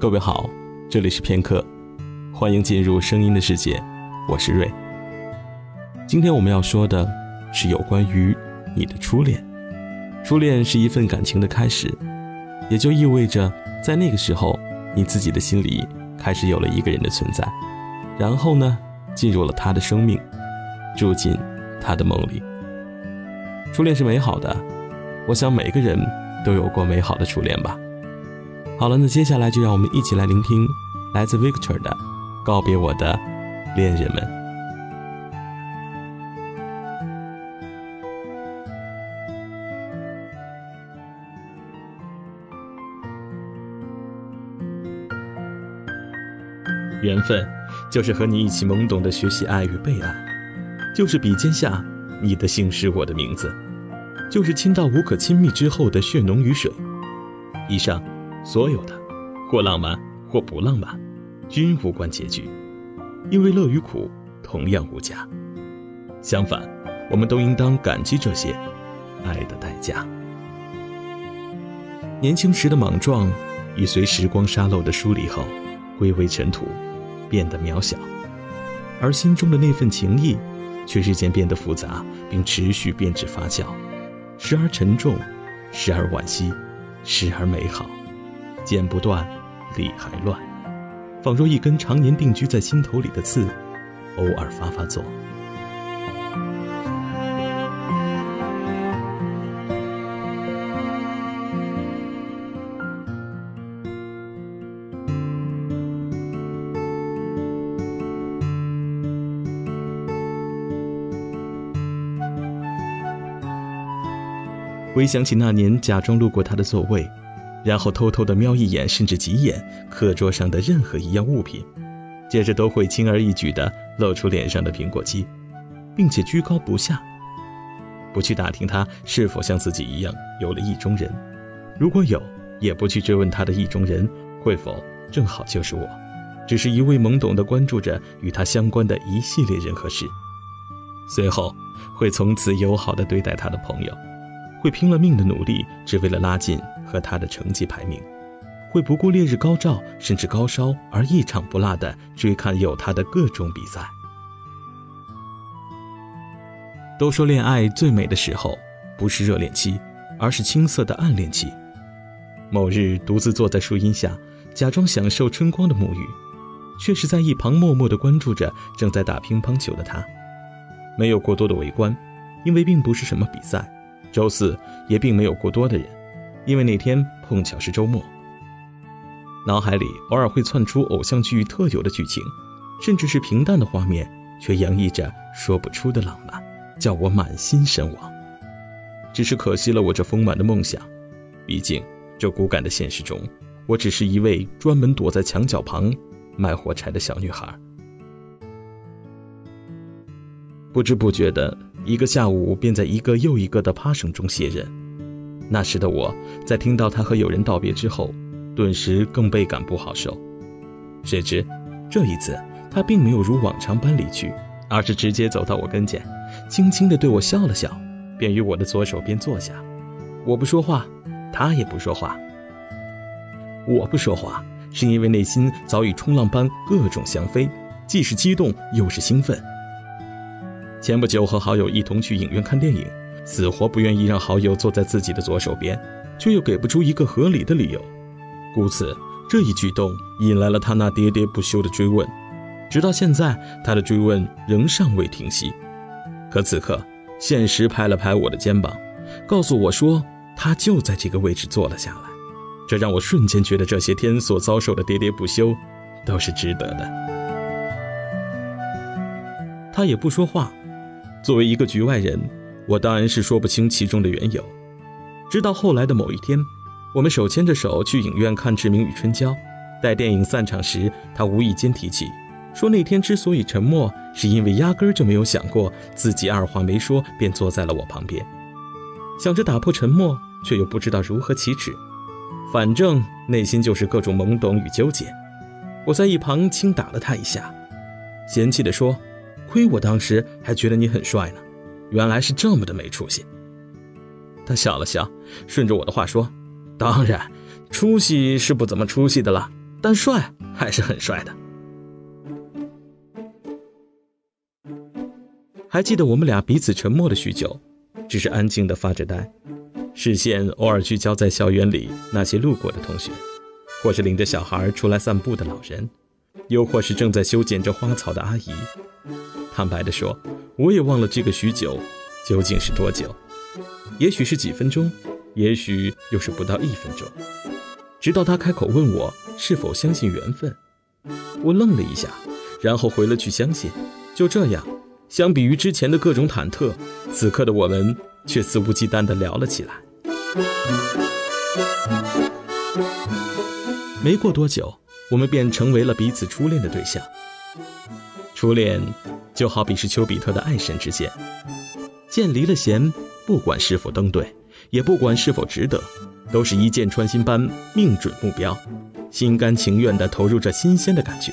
各位好，这里是片刻，欢迎进入声音的世界，我是瑞。今天我们要说的是有关于你的初恋。初恋是一份感情的开始，也就意味着在那个时候，你自己的心里开始有了一个人的存在，然后呢，进入了他的生命，住进他的梦里。初恋是美好的，我想每个人都有过美好的初恋吧。好了，那接下来就让我们一起来聆听来自 Victor 的《告别我的恋人们》。缘分，就是和你一起懵懂的学习爱与被爱，就是笔尖下你的姓氏我的名字，就是亲到无可亲密之后的血浓于水。以上。所有的，或浪漫或不浪漫，均无关结局，因为乐与苦同样无价。相反，我们都应当感激这些爱的代价。年轻时的莽撞，已随时光沙漏的梳理后，归为尘土，变得渺小；而心中的那份情谊，却日渐变得复杂，并持续变质发酵，时而沉重，时而惋惜，时而美好。剪不断，理还乱，仿若一根常年定居在心头里的刺，偶尔发发作。回想起那年假装路过他的座位。然后偷偷的瞄一眼，甚至几眼课桌上的任何一样物品，接着都会轻而易举地露出脸上的苹果肌，并且居高不下，不去打听他是否像自己一样有了意中人，如果有，也不去追问他的意中人会否正好就是我，只是一味懵懂地关注着与他相关的一系列人和事，随后会从此友好地对待他的朋友，会拼了命的努力，只为了拉近。和他的成绩排名，会不顾烈日高照甚至高烧而一场不落的追看有他的各种比赛。都说恋爱最美的时候不是热恋期，而是青涩的暗恋期。某日独自坐在树荫下，假装享受春光的沐浴，却是在一旁默默地关注着正在打乒乓球的他。没有过多的围观，因为并不是什么比赛。周四也并没有过多的人。因为那天碰巧是周末，脑海里偶尔会窜出偶像剧特有的剧情，甚至是平淡的画面，却洋溢着说不出的浪漫，叫我满心神往。只是可惜了我这丰满的梦想，毕竟这骨感的现实中，我只是一位专门躲在墙角旁卖火柴的小女孩。不知不觉的一个下午，便在一个又一个的趴声中卸任。那时的我，在听到他和友人道别之后，顿时更倍感不好受。谁知，这一次他并没有如往常般离去，而是直接走到我跟前，轻轻地对我笑了笑，便于我的左手边坐下。我不说话，他也不说话。我不说话，是因为内心早已冲浪般各种翔飞，既是激动又是兴奋。前不久和好友一同去影院看电影。死活不愿意让好友坐在自己的左手边，却又给不出一个合理的理由，故此这一举动引来了他那喋喋不休的追问，直到现在，他的追问仍尚未停息。可此刻，现实拍了拍我的肩膀，告诉我说他就在这个位置坐了下来，这让我瞬间觉得这些天所遭受的喋喋不休都是值得的。他也不说话，作为一个局外人。我当然是说不清其中的缘由，直到后来的某一天，我们手牵着手去影院看《志明与春娇》，待电影散场时，他无意间提起，说那天之所以沉默，是因为压根儿就没有想过自己二话没说便坐在了我旁边，想着打破沉默，却又不知道如何启齿，反正内心就是各种懵懂与纠结。我在一旁轻打了他一下，嫌弃地说：“亏我当时还觉得你很帅呢。”原来是这么的没出息。他笑了笑，顺着我的话说：“当然，出息是不怎么出息的了，但帅还是很帅的。还记得我们俩彼此沉默了许久，只是安静的发着呆，视线偶尔聚焦在校园里那些路过的同学，或是领着小孩出来散步的老人，又或是正在修剪着花草的阿姨。坦白的说，我也忘了这个许久究竟是多久，也许是几分钟，也许又是不到一分钟。直到他开口问我是否相信缘分，我愣了一下，然后回了句相信。就这样。相比于之前的各种忐忑，此刻的我们却肆无忌惮地聊了起来。没过多久，我们便成为了彼此初恋的对象。初恋就好比是丘比特的爱神之箭，箭离了弦，不管是否登对，也不管是否值得，都是一箭穿心般命准目标，心甘情愿地投入这新鲜的感觉，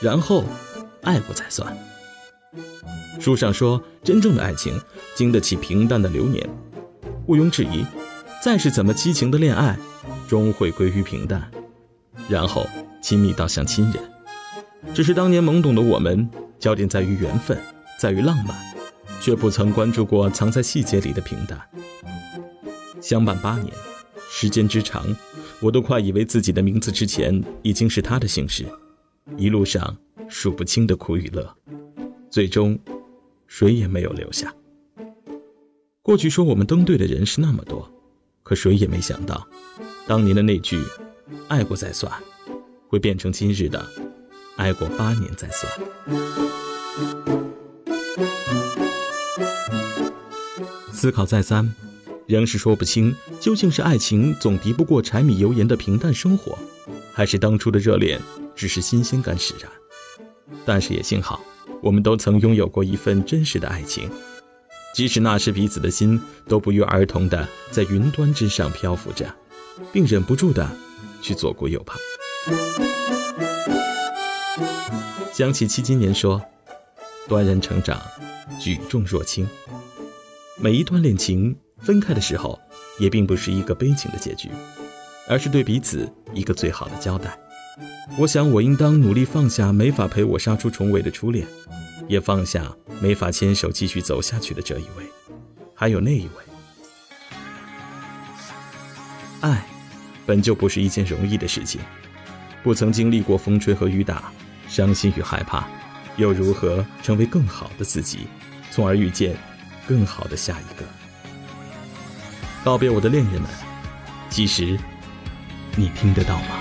然后爱过才算。书上说，真正的爱情经得起平淡的流年，毋庸置疑，再是怎么激情的恋爱，终会归于平淡，然后亲密到像亲人。只是当年懵懂的我们，焦点在于缘分，在于浪漫，却不曾关注过藏在细节里的平淡。相伴八年，时间之长，我都快以为自己的名字之前已经是他的姓氏，一路上数不清的苦与乐，最终。谁也没有留下。过去说我们登对的人是那么多，可谁也没想到，当年的那句“爱过再算”，会变成今日的“爱过八年再算”。思考再三，仍是说不清究竟是爱情总敌不过柴米油盐的平淡生活，还是当初的热恋只是新鲜感使然。但是也幸好。我们都曾拥有过一份真实的爱情，即使那时彼此的心都不约而同的在云端之上漂浮着，并忍不住的去左顾右盼。想起戚金年说：“端然成长，举重若轻。”每一段恋情分开的时候，也并不是一个悲情的结局，而是对彼此一个最好的交代。我想，我应当努力放下没法陪我杀出重围的初恋，也放下没法牵手继续走下去的这一位，还有那一位。爱，本就不是一件容易的事情，不曾经历过风吹和雨打，伤心与害怕，又如何成为更好的自己，从而遇见更好的下一个？告别我的恋人们，其实，你听得到吗？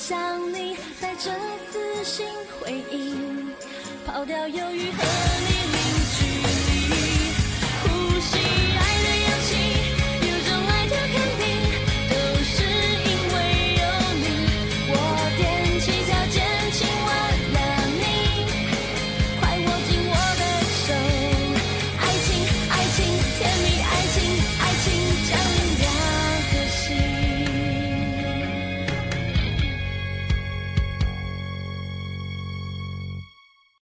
想你，带着自信回应，抛掉犹豫和你。